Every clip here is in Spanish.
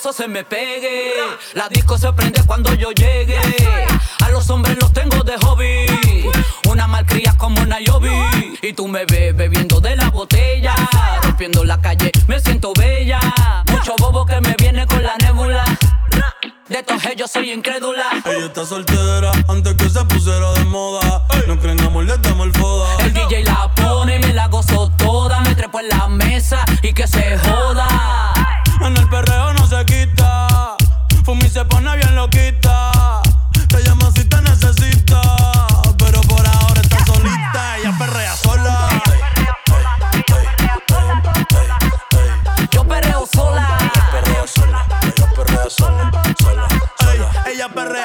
celoso se me pegue. La disco se prende cuando yo llegue. A los hombres los tengo de hobby. Una malcría como Nayobi. Y tú me ves bebiendo de la botella. Rompiendo la calle, me siento bella. Mucho bobo que me viene con la nébula. De todos ellos soy incrédula. Ella está soltera antes que se pusiera de moda. No creen amor, le damos el foda. El DJ la pone y me la gozo toda. Me trepo en la mesa y que se joda.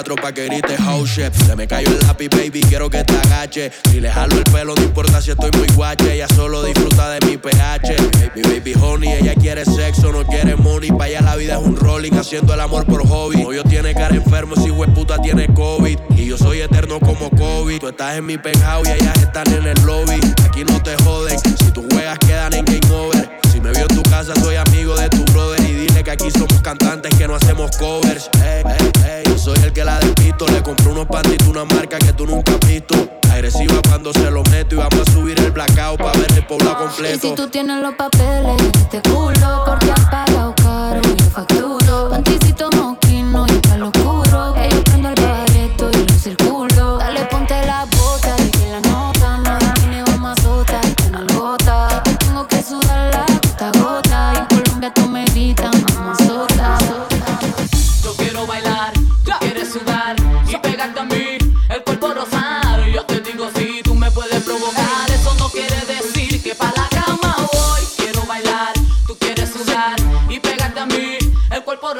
Adentro pa' que grite house shit. Se me cayó el lápiz, baby, quiero que te agache. Si le jalo el pelo, no importa si estoy muy guache. Ella solo disfruta de mi pH. Baby, baby, honey, ella quiere sexo, no quiere money. Pa' allá la vida es un rolling, haciendo el amor por hobby. yo tiene cara enfermo, si puta tiene COVID. Y yo soy eterno como COVID. Tú estás en mi penthouse y ellas están en el lobby. Aquí no te joden, si tus juegas quedan en game over. Si me vio en tu casa, soy amigo de tu brother. Y dile que aquí somos cantantes que no hacemos covers. yo soy el que la despisto. Le compré unos pantitos, una marca que tú nunca has visto. Agresiva cuando se lo meto y vamos a subir el blackout para ver el pueblo completo. Y si tú tienes los papeles, este culo, porque has pagado caro, yo facturo. Panticito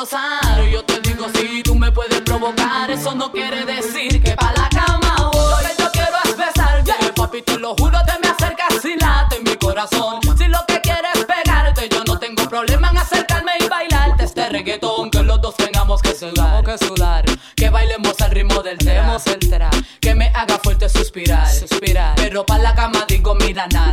rosado. Yo te digo si tú me puedes provocar. Eso no quiere decir que pa' la cama voy. Lo que yo quiero es besarte, papi, te lo juro, te me acercas y late mi corazón. Si lo que quieres es pegarte, yo no tengo problema en acercarme y bailarte este reggaetón. Que los dos tengamos que sudar, que sudar. Que bailemos al ritmo del tema. Que me haga fuerte suspirar, suspirar. Pero pa' la cama digo, mira, na,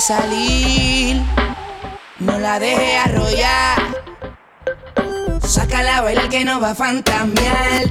salir. No la deje arrollar. Saca la bailar que no va a fantasmear.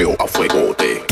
perreo a fuegote.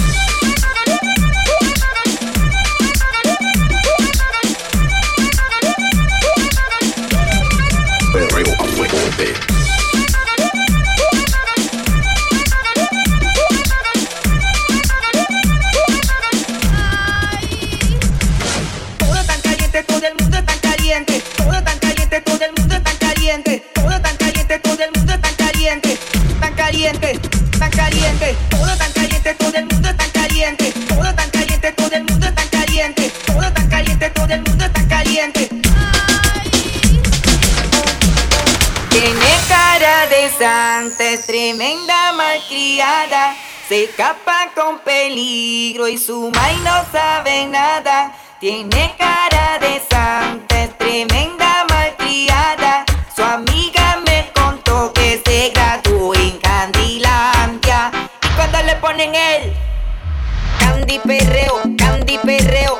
tremenda malcriada. Se escapa con peligro y su y no sabe nada. Tiene cara de santa, es tremenda malcriada. Su amiga me contó que se graduó en Candilandia. Y cuando le ponen el Candy Perreo, Candy Perreo.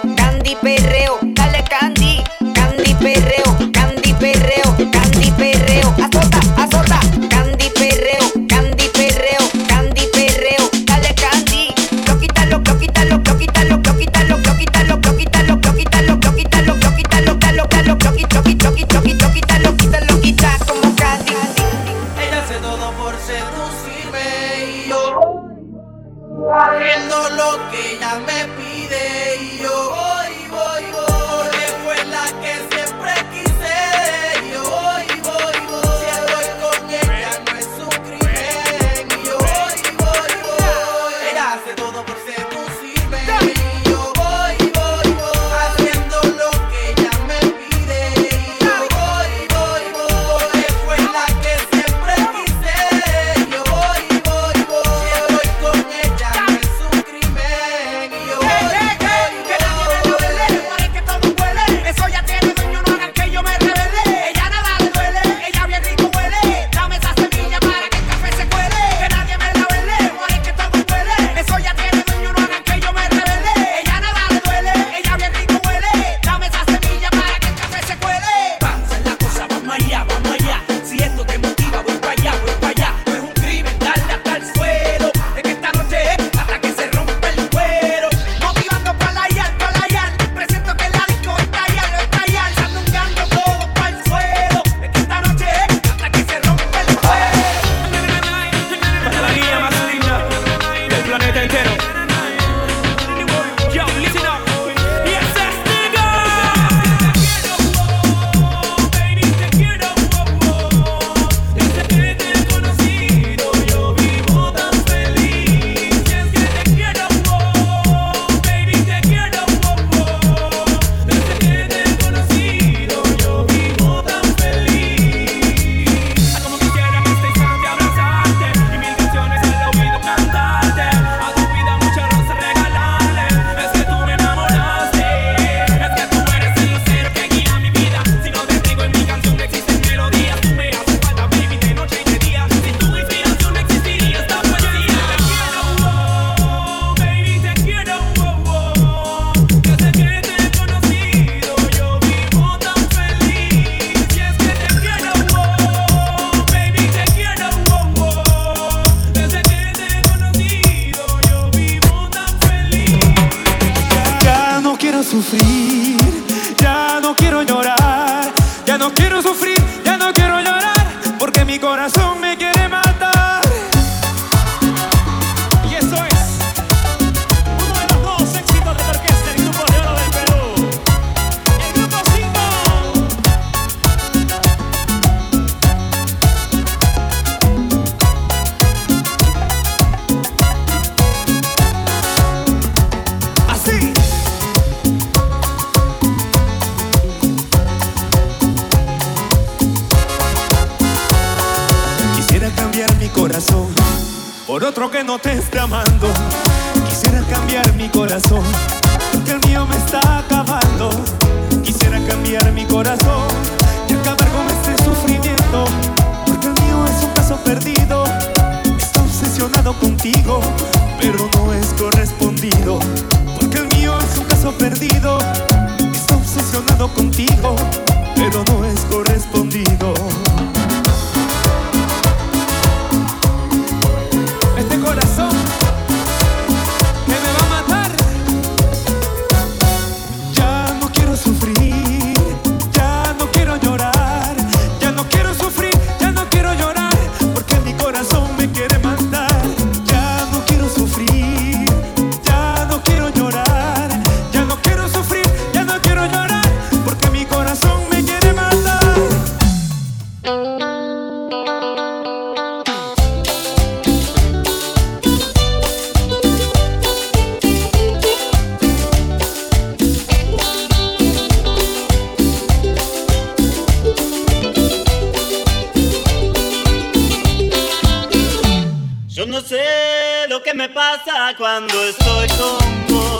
Pasa cuando estoy con vos.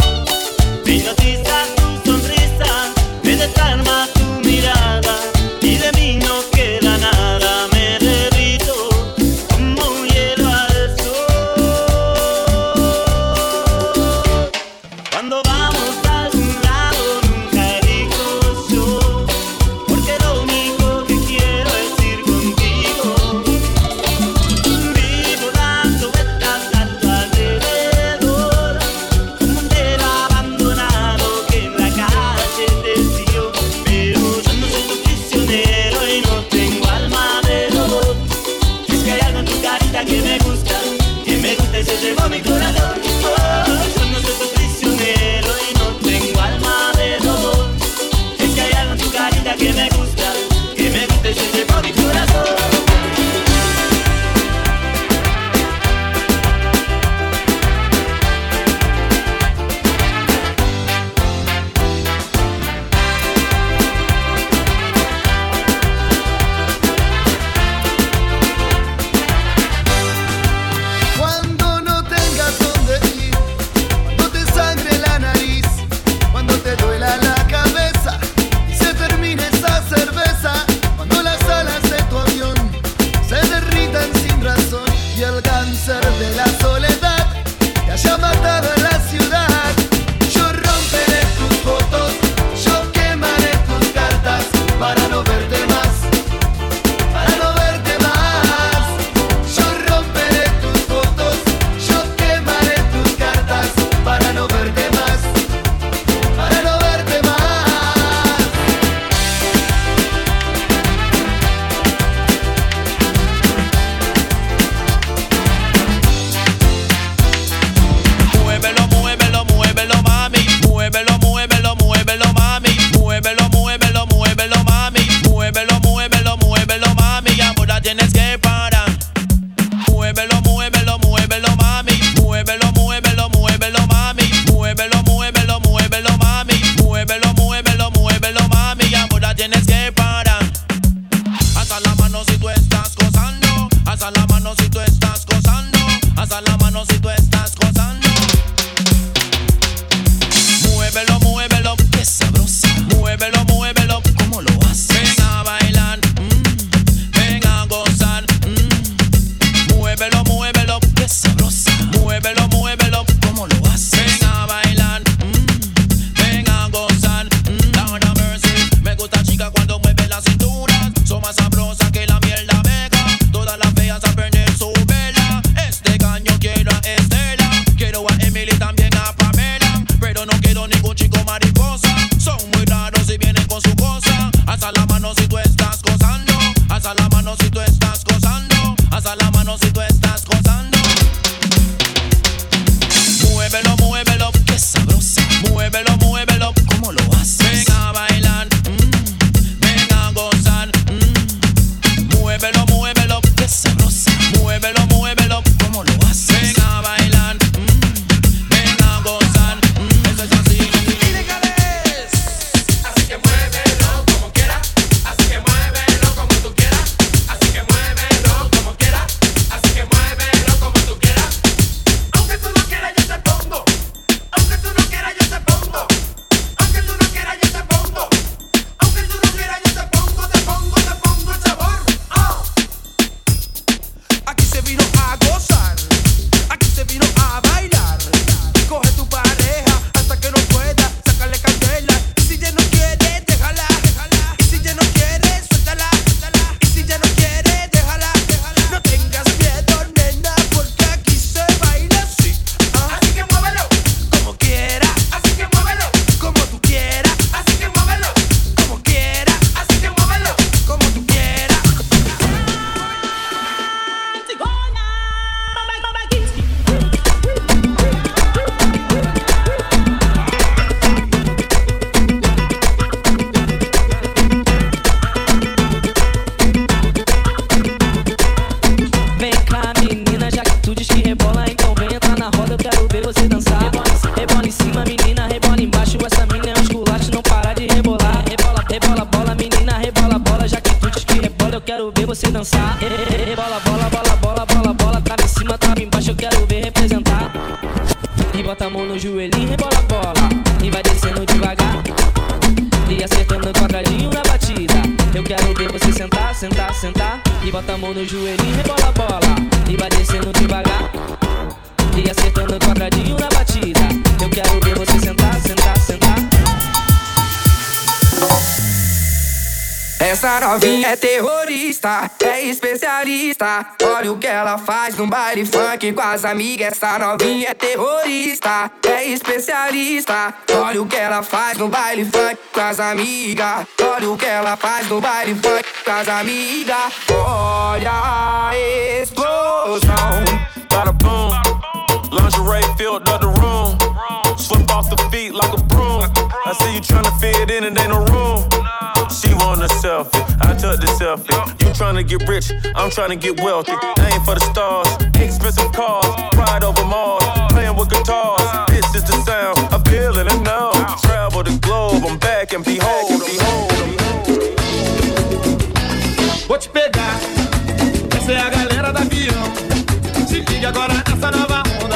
Me hipnotiza Essa novinha é terrorista, é especialista. Olha o que ela faz no baile funk com as amigas. Essa novinha é terrorista, é especialista. Olha o que ela faz no baile funk com as amigas. Olha o que ela faz no baile funk com as amigas. Olha a explosão. Bada boom. Lingerie filled up the up off the feet like a broom. I see you trying to fit in and ain't no room. She want a selfie, I took the selfie. You trying to get rich, I'm trying to get wealthy. I ain't for the stars, expensive cars, ride over Mars, playing with guitars. This is the sound of feeling and now. Travel the globe, I'm back and behold, and behold. Vou te pegar, essa é a galera da avião. Se liga agora nessa nova onda.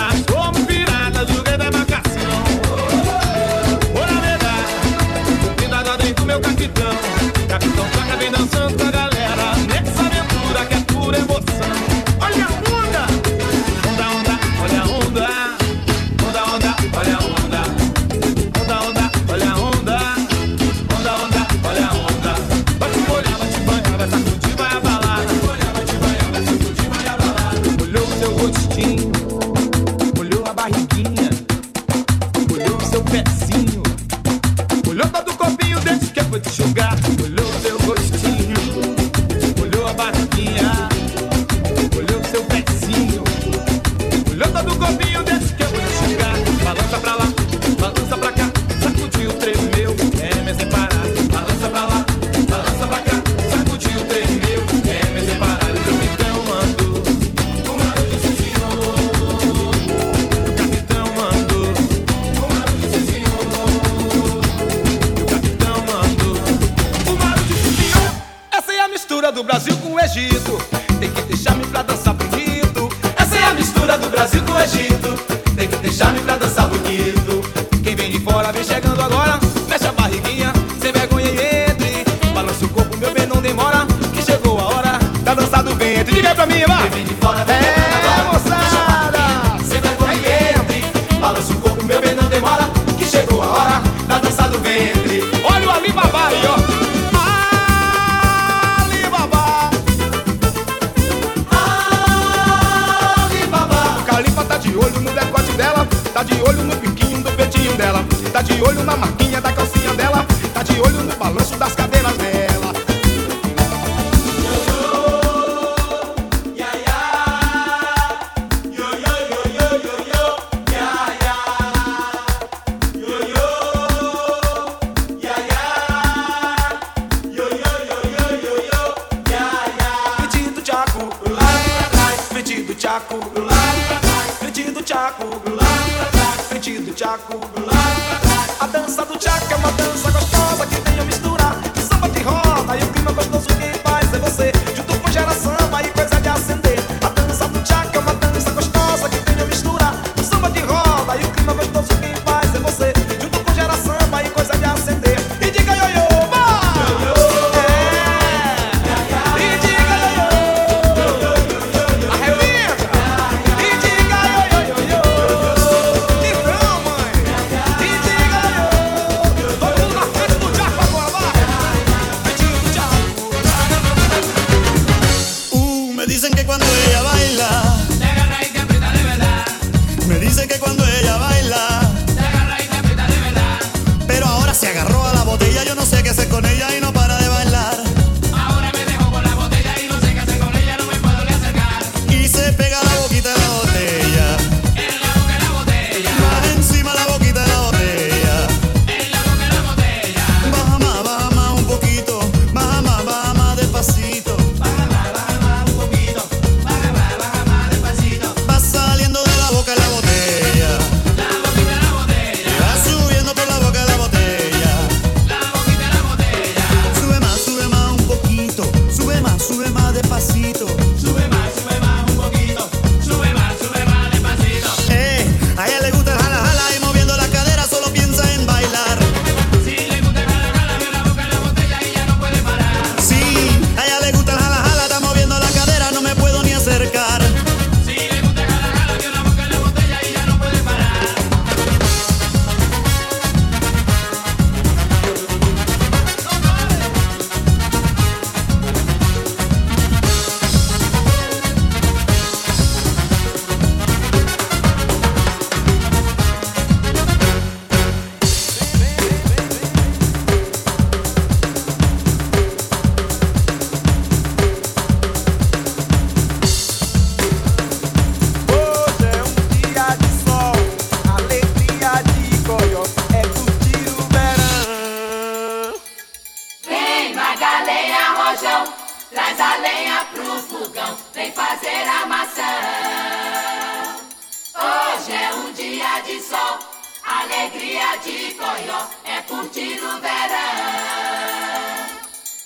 alegria de Coió é curtir o verão.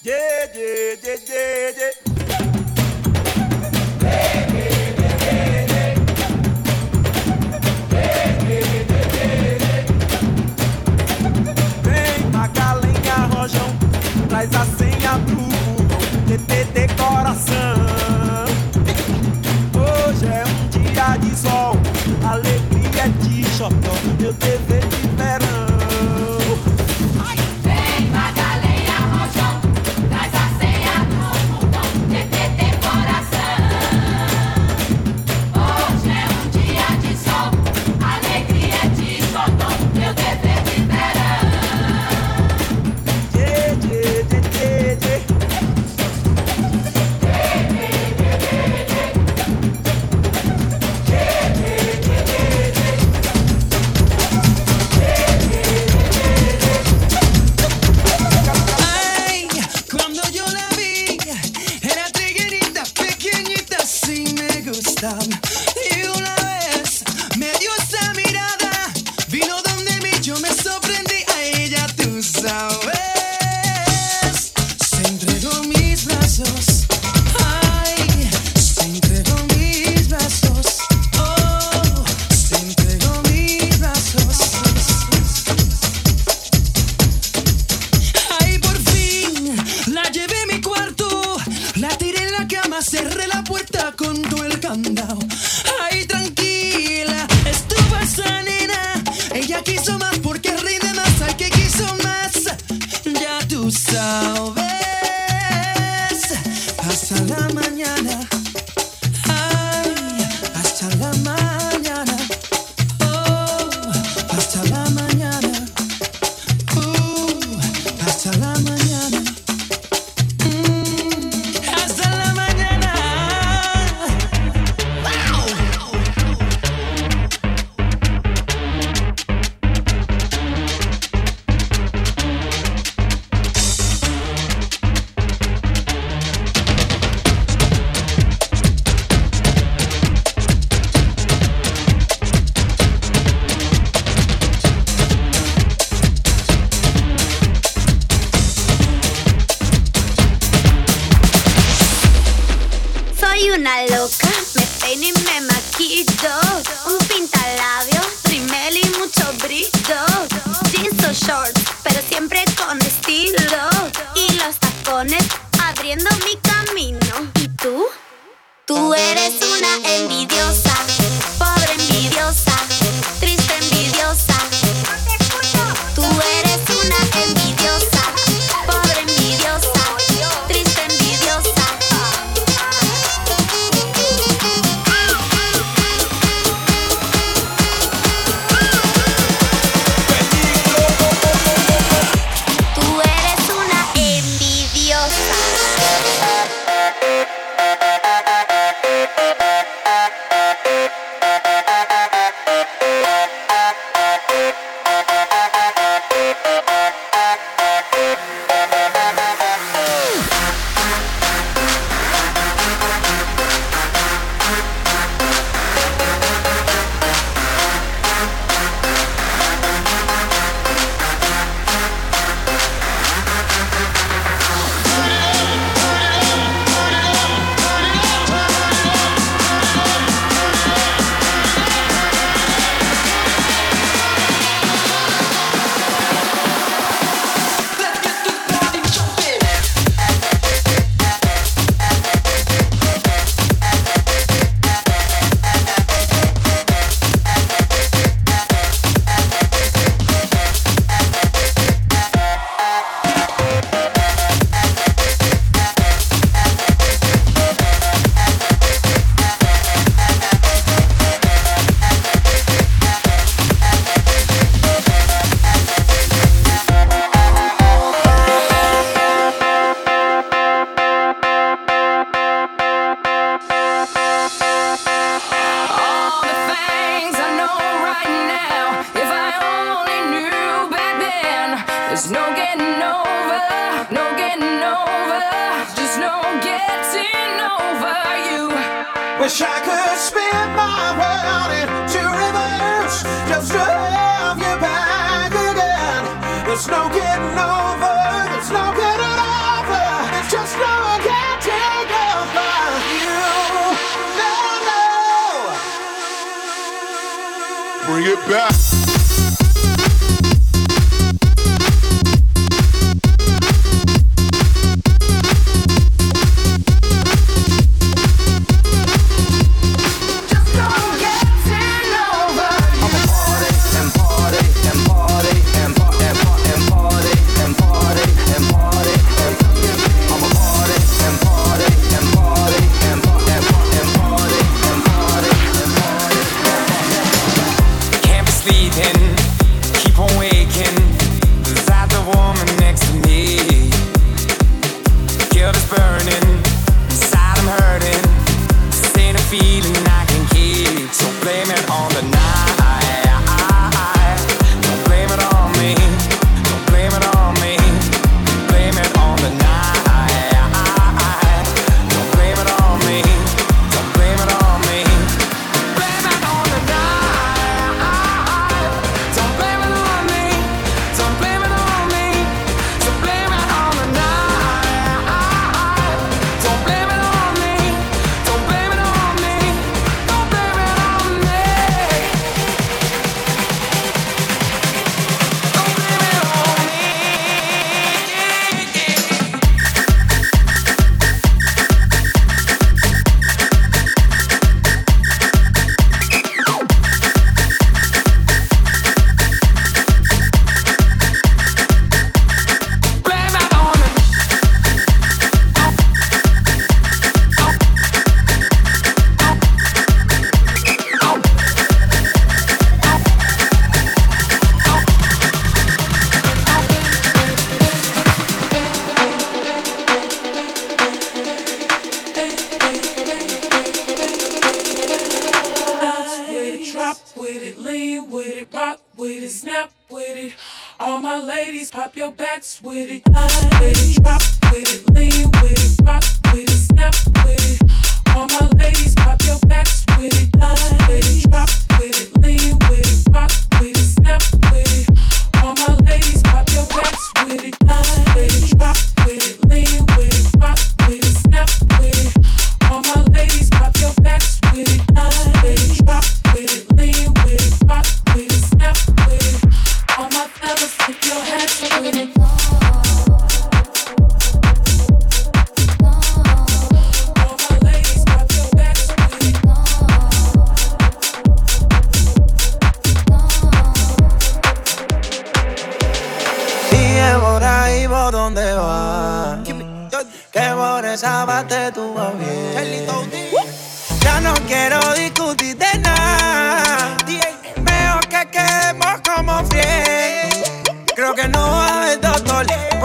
De, de, yeah, yeah, rojão, Traz assim a senha pro burrão, TPT coração. meu it.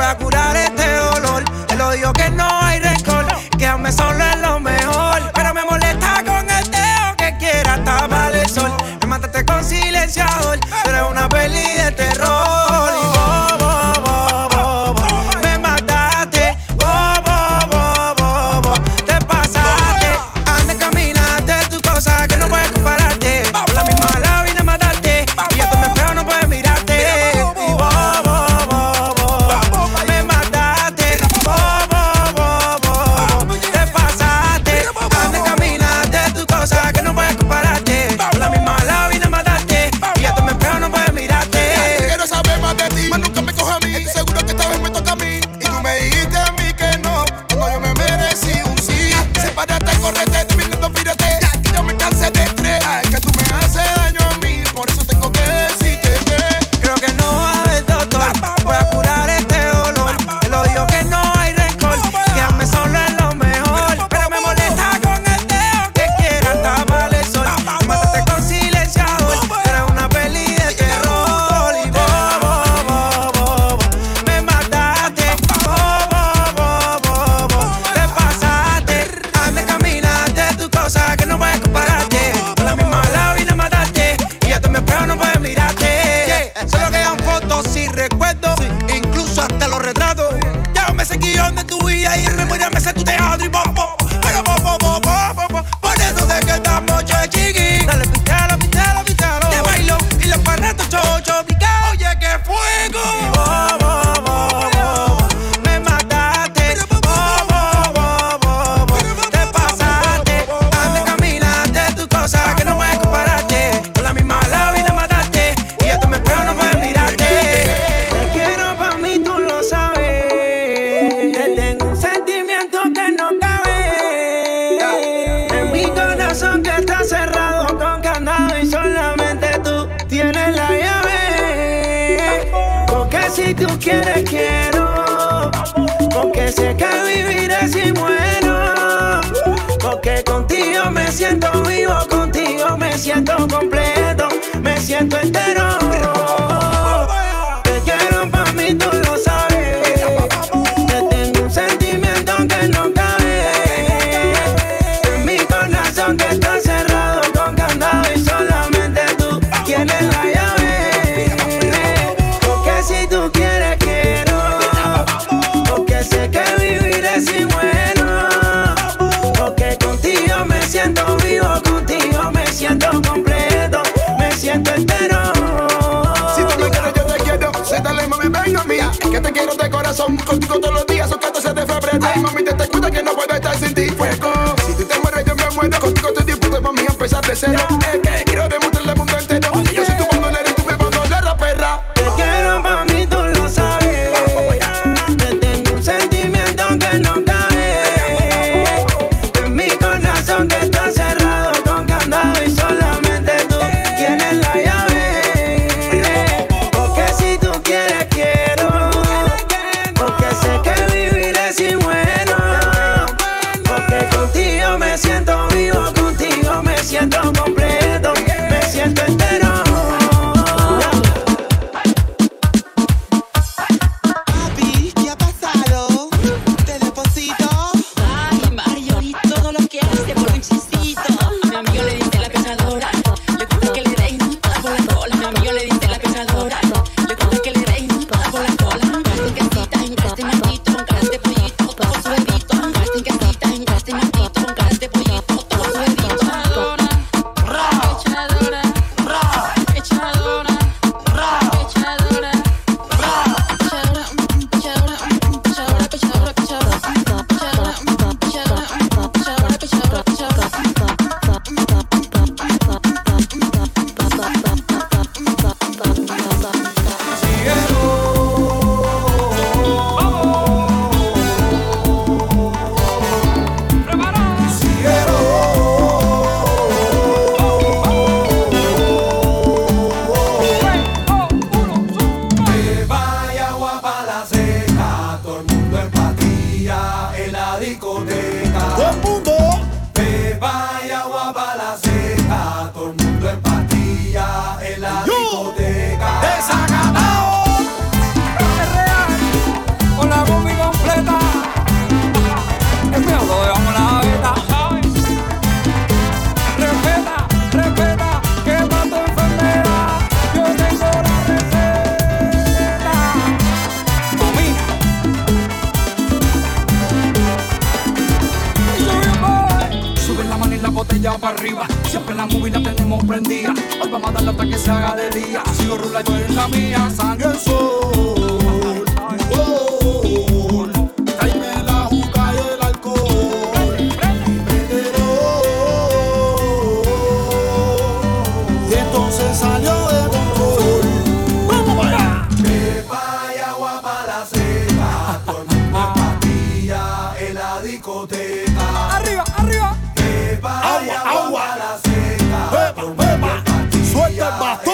pueda curar este dolor. Él lo dijo que no hay récord, quédame solo contigo todos los días, son 14 de febrero. Ay, mami, te, te que no puedo estar sin ti, fuego. Si tú te mueres, yo me muero. Contigo estoy dispuesto, mí a empezar de cero. Es eh, eh, 马。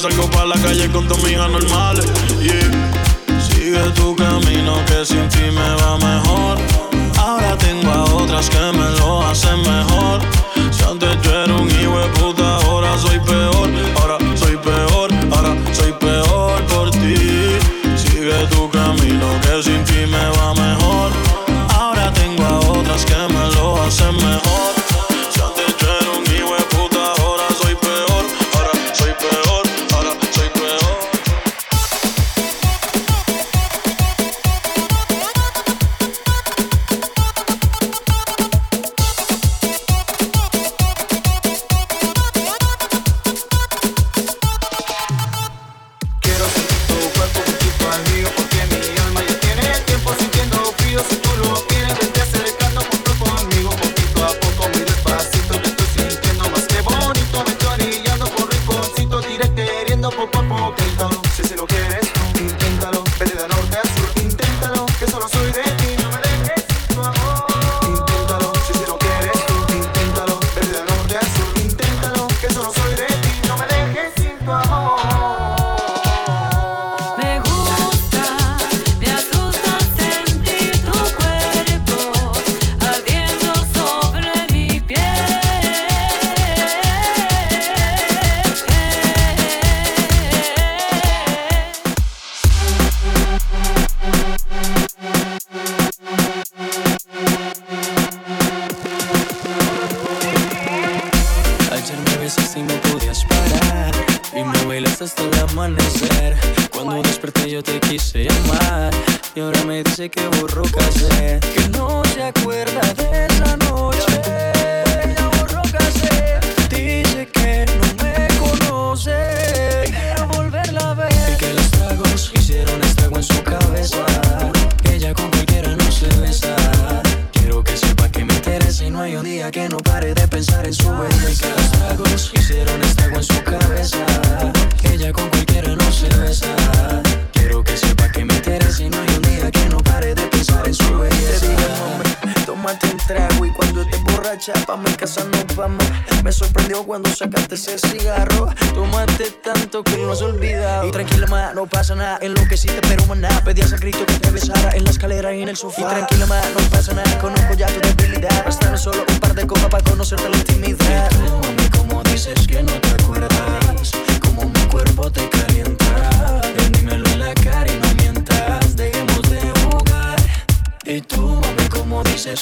salgo pa' la calle con dos migas normales. Yeah. Sigue tu camino que sin ti me va mejor. Ahora tengo a otras que me lo hacen mejor.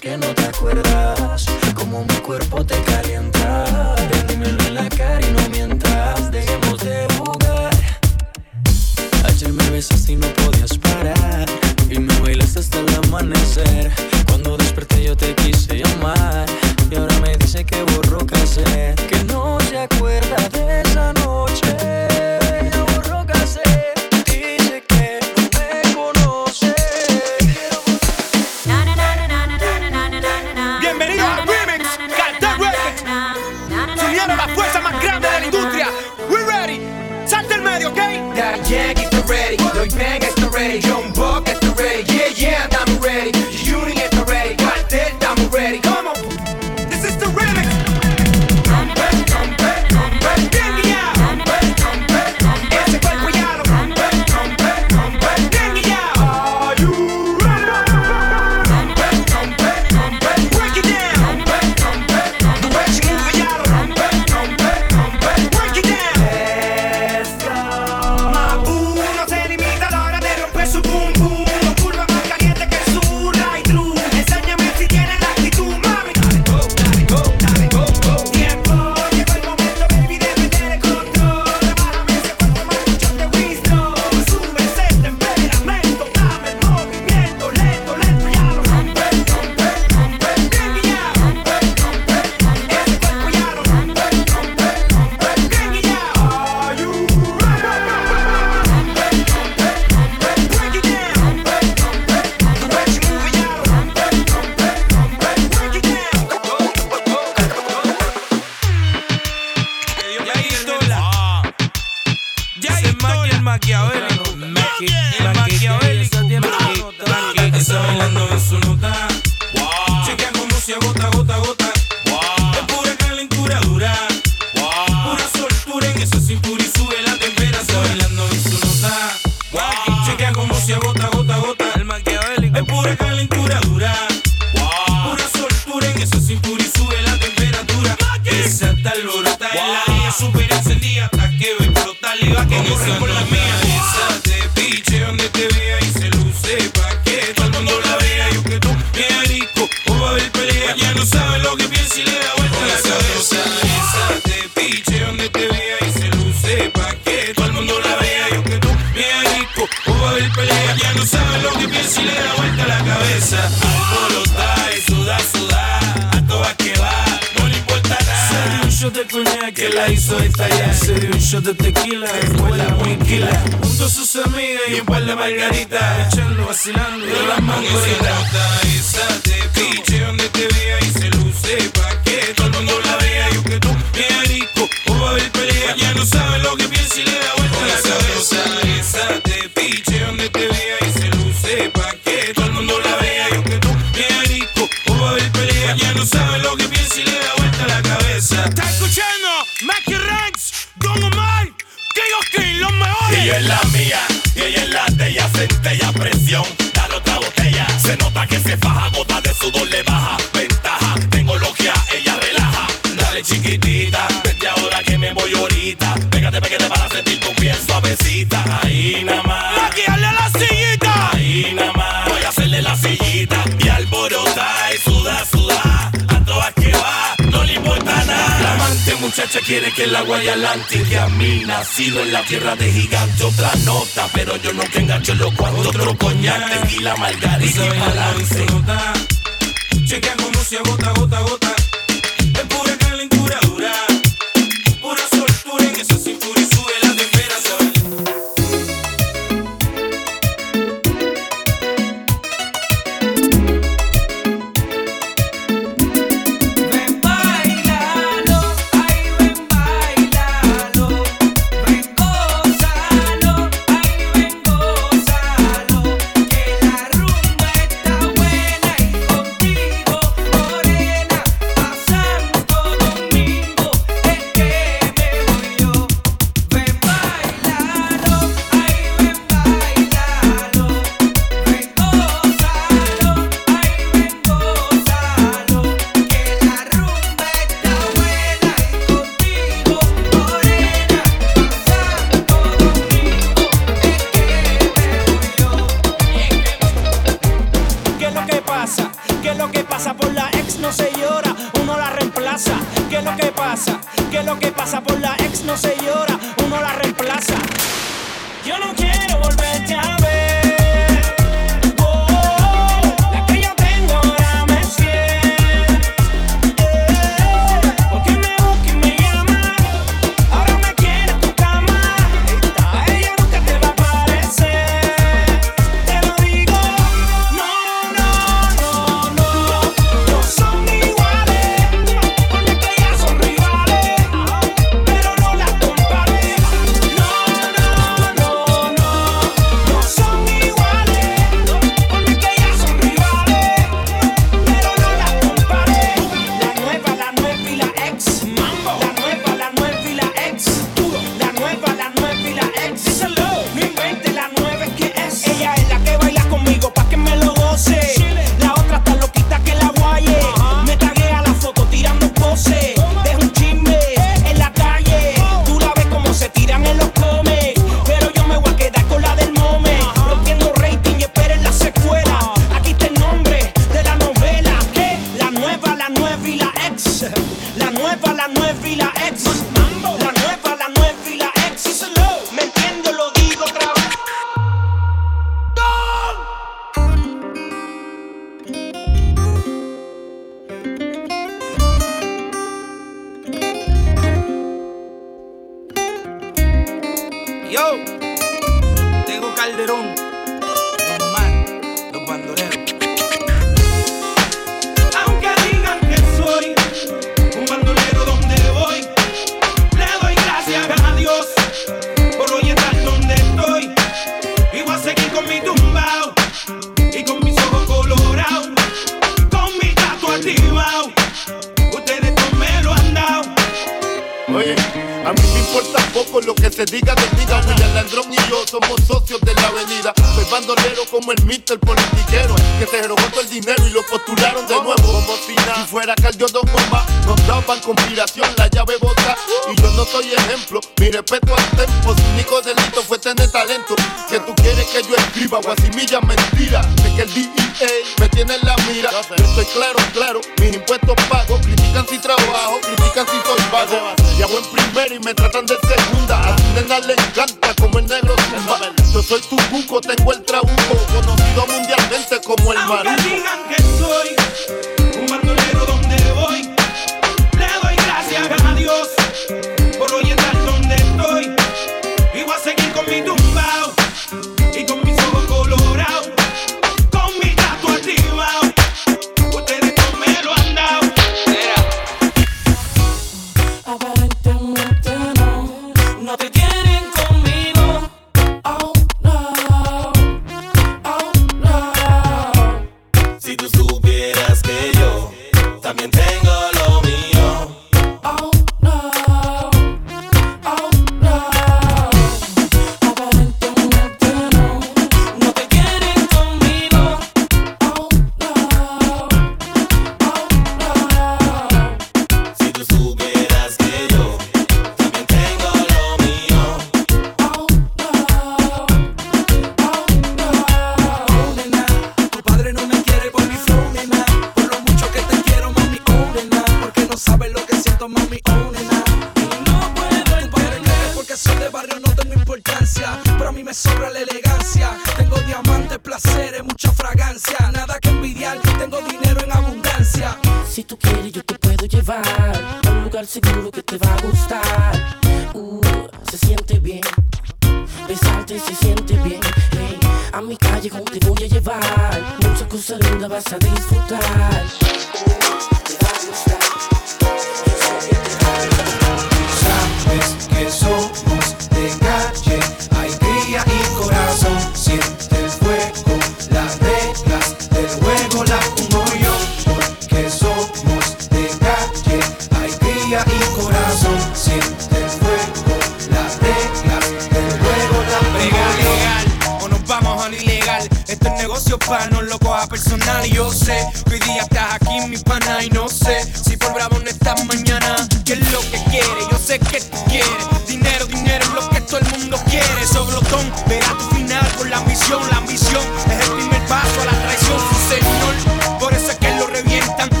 que no te acuerdas. cabeza alborotada y suda, suda, a todas que va, no le importa nada. Se dio un de coñac que la hizo estallar, se dio un shot de tequila, después la muinquila, junto a sus amigas y un par de margaritas, echando, vacilando de las mangoritas. Esa de piche donde te vea y se luce pa' que todo el mundo la vea y aunque tú me rico o va a haber pelea, ya no sabe lo que piensa y le da Y en la mía, y ella en la de ella, centella, presión, dale otra botella. Se nota que se faja, gota de sudor le baja, ventaja, tengo logia, ella relaja. Dale chiquitita, vete ahora que me voy ahorita. Pégate, pégate para sentir tu piel suavecita. Ahí nada más. Taquearle la sillita. Ahí nada más. Voy a hacerle la sillita y alborotar. muchacha quiere que el agua y adelante que a mí nacido en la tierra de gigante otra nota pero yo no te engancho lo cuanto otro coñac la margarita y balance chequea cómo se agota gota gota es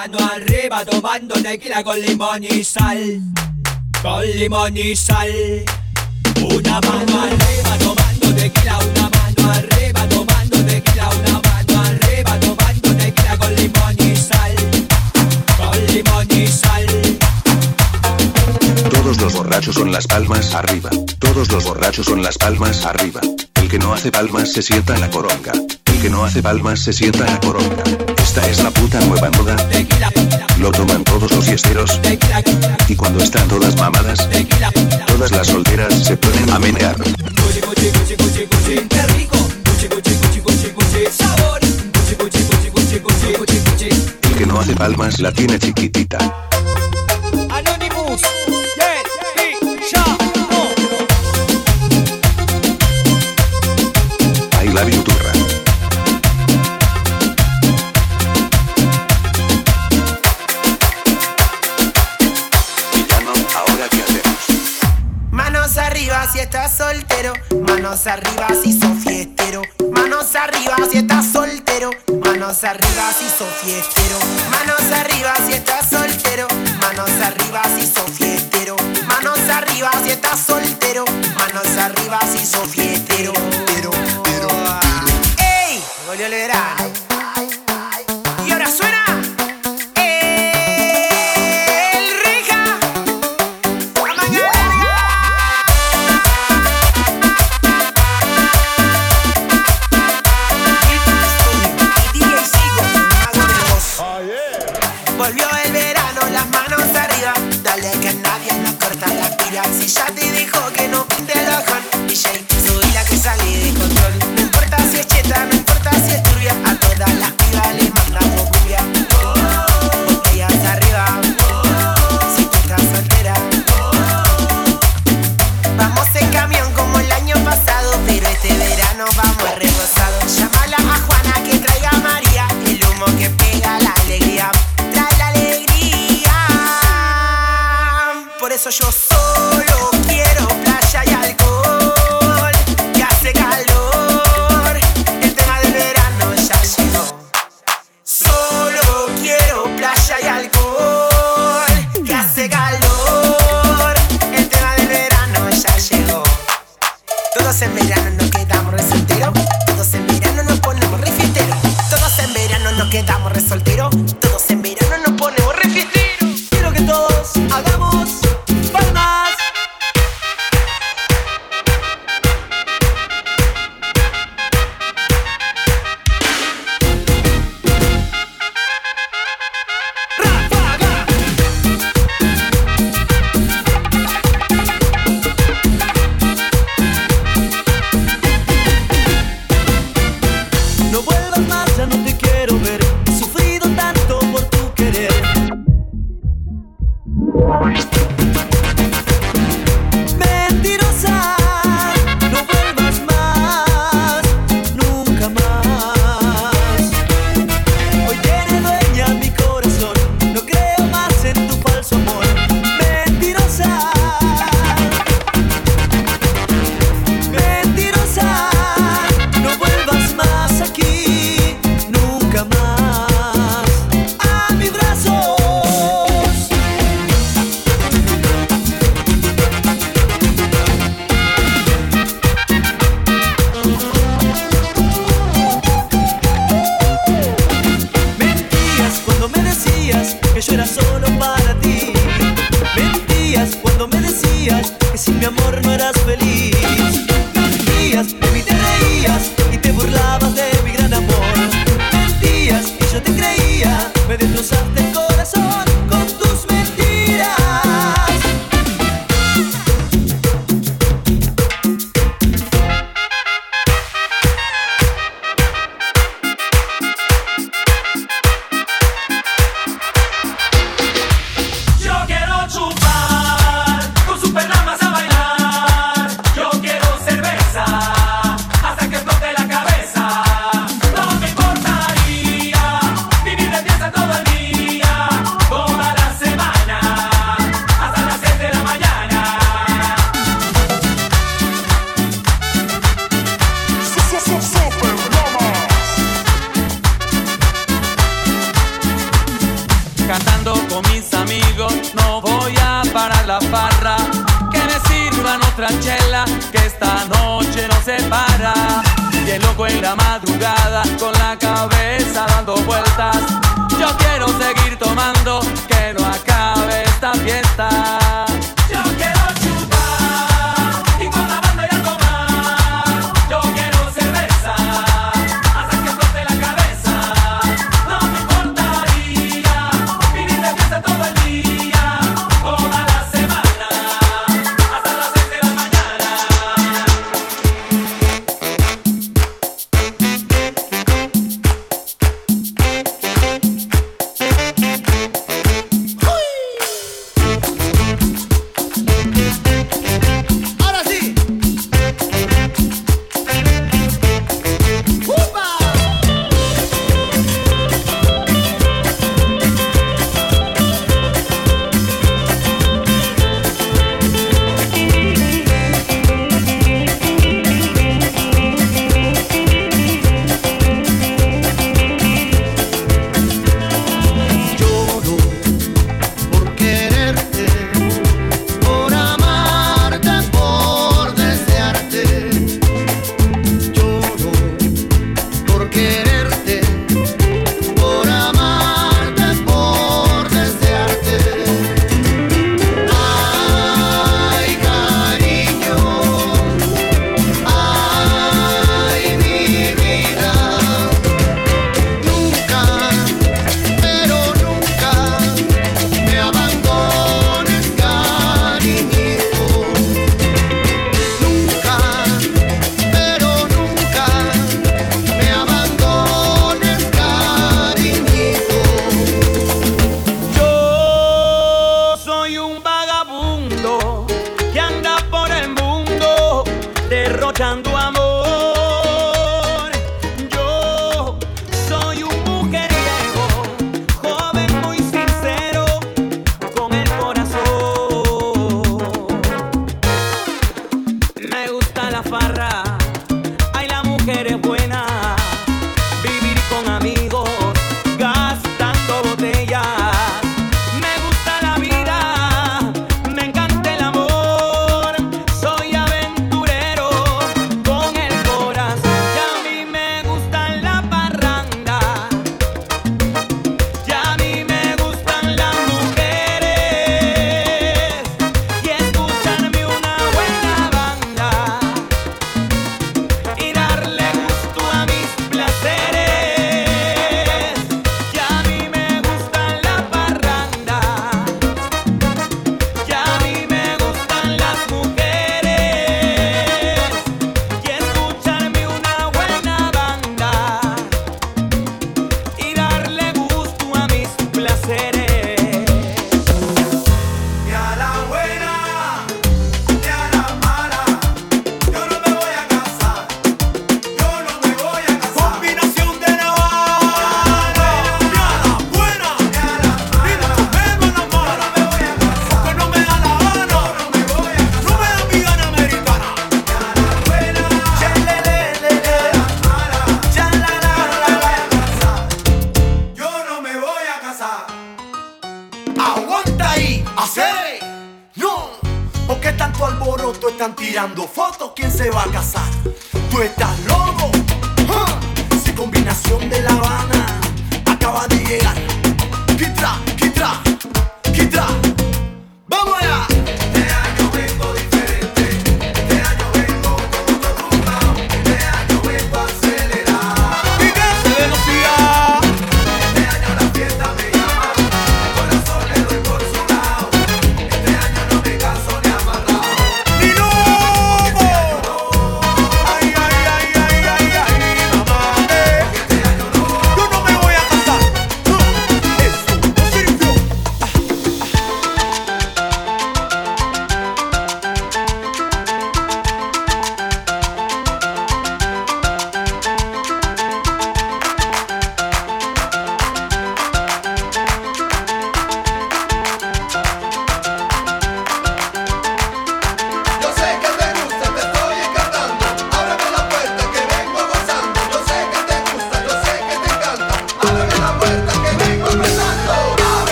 mano arriba tomando tequila con limón y sal. Con limón y sal. Una mano arriba tomando tequila, una mano arriba tomando tequila, una mano arriba tomando tequila con limón y sal. Con limón y sal. Todos los borrachos con las palmas arriba. Todos los borrachos con las palmas arriba. El que no hace palmas se sienta la coronga. El que no hace palmas se sienta la coronga. Esta es la puta nueva moda. Lo toman todos los yesteros. Y cuando están todas mamadas, todas las solteras se ponen a menear. El que no hace palmas la tiene chiquitita. estás soltero. Manos arriba si sos fiestero. Manos arriba si estás soltero. Manos arriba si sos fiestero. Manos arriba si estás soltero. Manos arriba si sos fiestero. Manos arriba si estás soltero. Manos arriba si sos fiestero. Pero, pero, ¡Ey! Volvió el verano.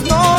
Noches